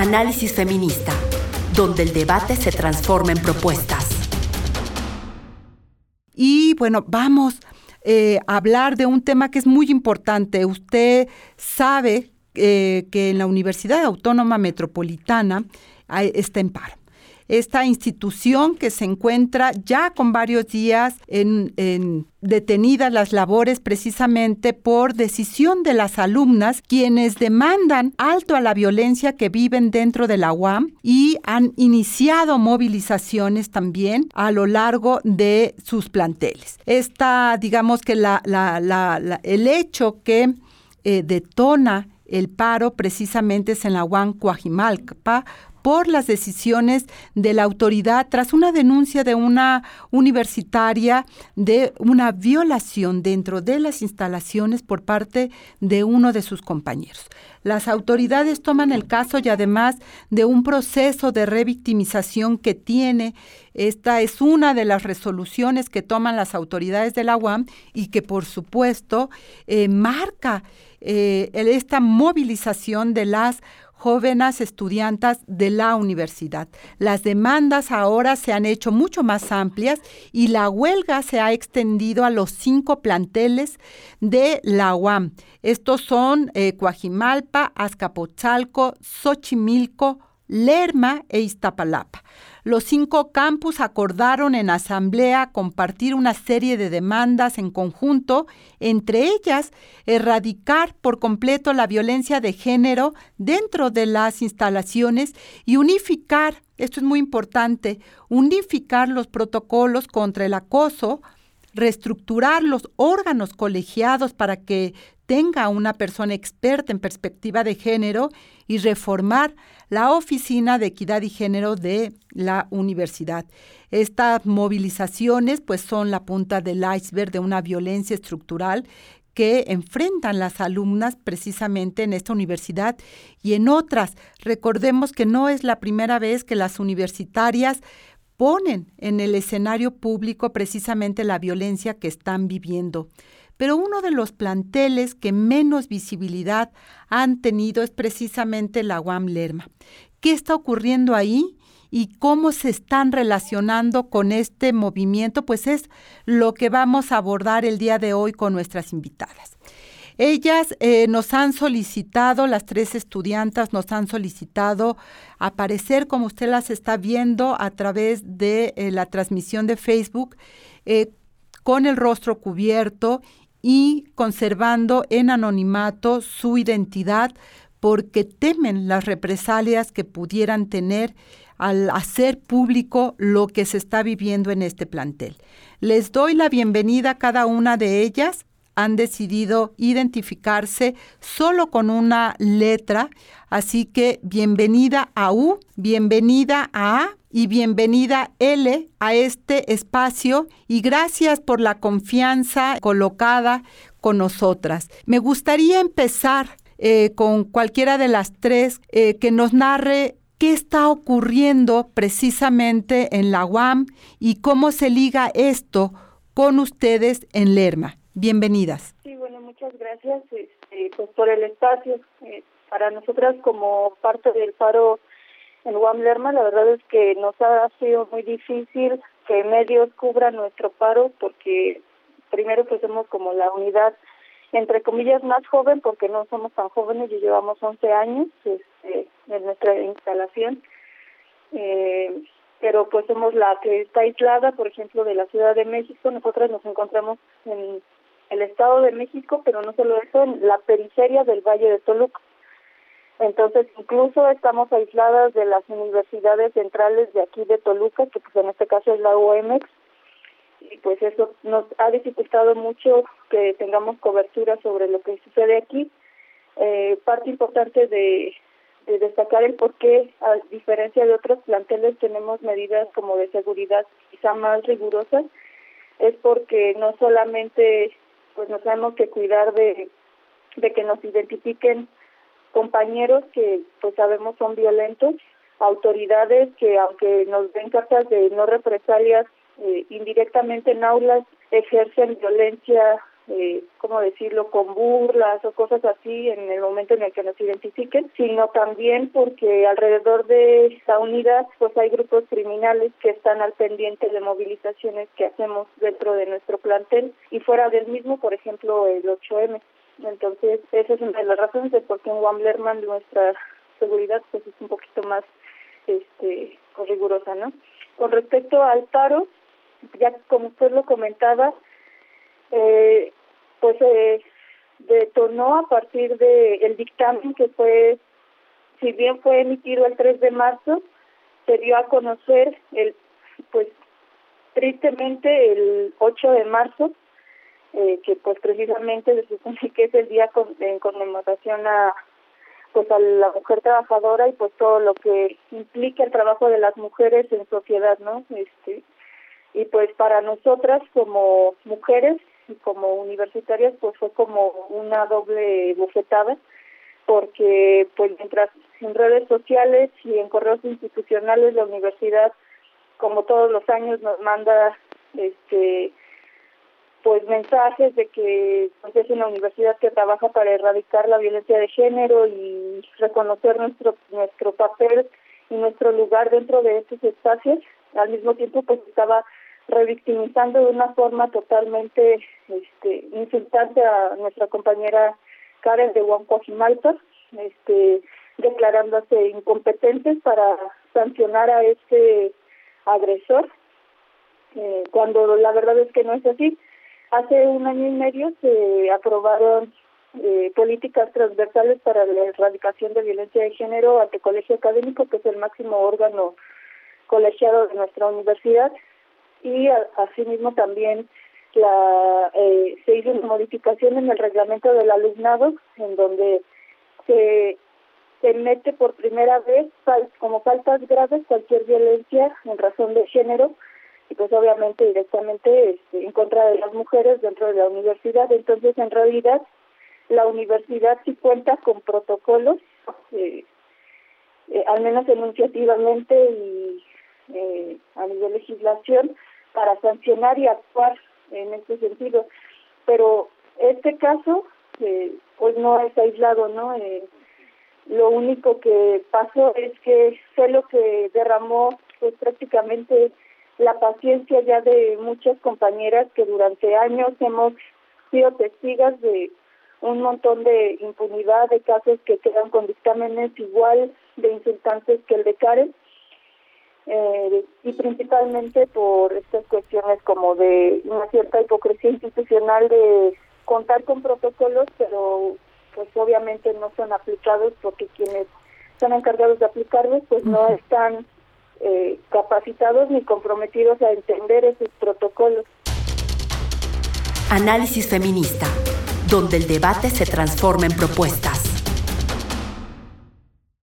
Análisis Feminista, donde el debate se transforma en propuestas. Y bueno, vamos eh, a hablar de un tema que es muy importante. Usted sabe eh, que en la Universidad Autónoma Metropolitana está en paro esta institución que se encuentra ya con varios días en, detenidas las labores precisamente por decisión de las alumnas, quienes demandan alto a la violencia que viven dentro de la UAM y han iniciado movilizaciones también a lo largo de sus planteles. Esta, digamos que el hecho que eh, detona el paro precisamente es en la UAM Coajimalpa, por las decisiones de la autoridad tras una denuncia de una universitaria de una violación dentro de las instalaciones por parte de uno de sus compañeros. Las autoridades toman el caso y además de un proceso de revictimización que tiene, esta es una de las resoluciones que toman las autoridades de la UAM y que por supuesto eh, marca eh, esta movilización de las jóvenes estudiantes de la universidad. Las demandas ahora se han hecho mucho más amplias y la huelga se ha extendido a los cinco planteles de la UAM. Estos son eh, Coajimalpa, Azcapotzalco, Xochimilco, Lerma e Iztapalapa. Los cinco campus acordaron en asamblea compartir una serie de demandas en conjunto, entre ellas erradicar por completo la violencia de género dentro de las instalaciones y unificar, esto es muy importante, unificar los protocolos contra el acoso, reestructurar los órganos colegiados para que tenga una persona experta en perspectiva de género y reformar la Oficina de Equidad y Género de la universidad. Estas movilizaciones pues son la punta del iceberg de una violencia estructural que enfrentan las alumnas precisamente en esta universidad y en otras. Recordemos que no es la primera vez que las universitarias ponen en el escenario público precisamente la violencia que están viviendo. Pero uno de los planteles que menos visibilidad han tenido es precisamente la UAM Lerma. ¿Qué está ocurriendo ahí? y cómo se están relacionando con este movimiento, pues es lo que vamos a abordar el día de hoy con nuestras invitadas. Ellas eh, nos han solicitado, las tres estudiantas nos han solicitado aparecer como usted las está viendo a través de eh, la transmisión de Facebook, eh, con el rostro cubierto y conservando en anonimato su identidad porque temen las represalias que pudieran tener al hacer público lo que se está viviendo en este plantel. Les doy la bienvenida a cada una de ellas. Han decidido identificarse solo con una letra, así que bienvenida a U, bienvenida a A y bienvenida L a este espacio y gracias por la confianza colocada con nosotras. Me gustaría empezar eh, con cualquiera de las tres eh, que nos narre qué está ocurriendo precisamente en la UAM y cómo se liga esto con ustedes en Lerma. Bienvenidas. Sí, bueno, muchas gracias este, pues, por el espacio. Eh, para nosotras como parte del paro en UAM Lerma, la verdad es que nos ha sido muy difícil que medios cubran nuestro paro porque primero pues somos como la unidad entre comillas más joven porque no somos tan jóvenes, y llevamos 11 años este, en nuestra instalación, eh, pero pues somos la que está aislada, por ejemplo, de la Ciudad de México, nosotras nos encontramos en el Estado de México, pero no solo eso, en la periferia del Valle de Toluca. Entonces, incluso estamos aisladas de las universidades centrales de aquí de Toluca, que pues en este caso es la UMX, y pues eso nos ha dificultado mucho que tengamos cobertura sobre lo que sucede aquí. Eh, parte importante de, de destacar el por qué, a diferencia de otros planteles, tenemos medidas como de seguridad quizá más rigurosas, es porque no solamente pues nos tenemos que cuidar de, de que nos identifiquen compañeros que pues sabemos son violentos, autoridades que aunque nos den cartas de no represalias, eh, indirectamente en aulas ejercen violencia eh, ¿cómo decirlo?, con burlas o cosas así en el momento en el que nos identifiquen, sino también porque alrededor de esta unidad pues hay grupos criminales que están al pendiente de movilizaciones que hacemos dentro de nuestro plantel y fuera del mismo, por ejemplo, el 8M. Entonces, esa es una de las razones de por qué en Wamblerman nuestra seguridad pues es un poquito más este rigurosa, ¿no? Con respecto al paro, ya como usted lo comentaba, eh, pues eh, detonó a partir del el dictamen que fue, si bien fue emitido el 3 de marzo, se dio a conocer el, pues tristemente el 8 de marzo, eh, que pues precisamente se supone que es el día con, en conmemoración a pues a la mujer trabajadora y pues todo lo que implica el trabajo de las mujeres en sociedad, ¿no? Este y pues para nosotras como mujeres y como universitarias pues fue como una doble bofetada porque pues mientras en redes sociales y en correos institucionales la universidad como todos los años nos manda este pues mensajes de que pues, es una universidad que trabaja para erradicar la violencia de género y reconocer nuestro nuestro papel y nuestro lugar dentro de estos espacios. Al mismo tiempo pues estaba revictimizando de una forma totalmente este insultante a nuestra compañera Karen de Huancoajimalpa, este declarándose incompetentes para sancionar a este agresor eh, cuando la verdad es que no es así. Hace un año y medio se aprobaron eh, políticas transversales para la erradicación de violencia de género ante colegio académico, que es el máximo órgano colegiado de nuestra universidad, y asimismo también la eh, se hizo una modificación en el reglamento del alumnado, en donde se, se mete por primera vez como faltas graves cualquier violencia en razón de género y pues obviamente directamente este, en contra de las mujeres dentro de la universidad. Entonces, en realidad, la universidad sí cuenta con protocolos, eh, eh, al menos enunciativamente y eh, a nivel legislación, para sancionar y actuar en este sentido. Pero este caso, pues no es aislado, ¿no? lo único que pasó es que fue lo que derramó pues prácticamente la paciencia ya de muchas compañeras que durante años hemos sido testigos de un montón de impunidad de casos que quedan con dictámenes igual de insultantes que el de Karen eh, y principalmente por estas cuestiones como de una cierta hipocresía institucional de contar con protocolos pero pues obviamente no son aplicados porque quienes están encargados de aplicarlos pues no están eh, capacitados ni comprometidos a entender esos protocolos. Análisis feminista, donde el debate se transforma en propuestas.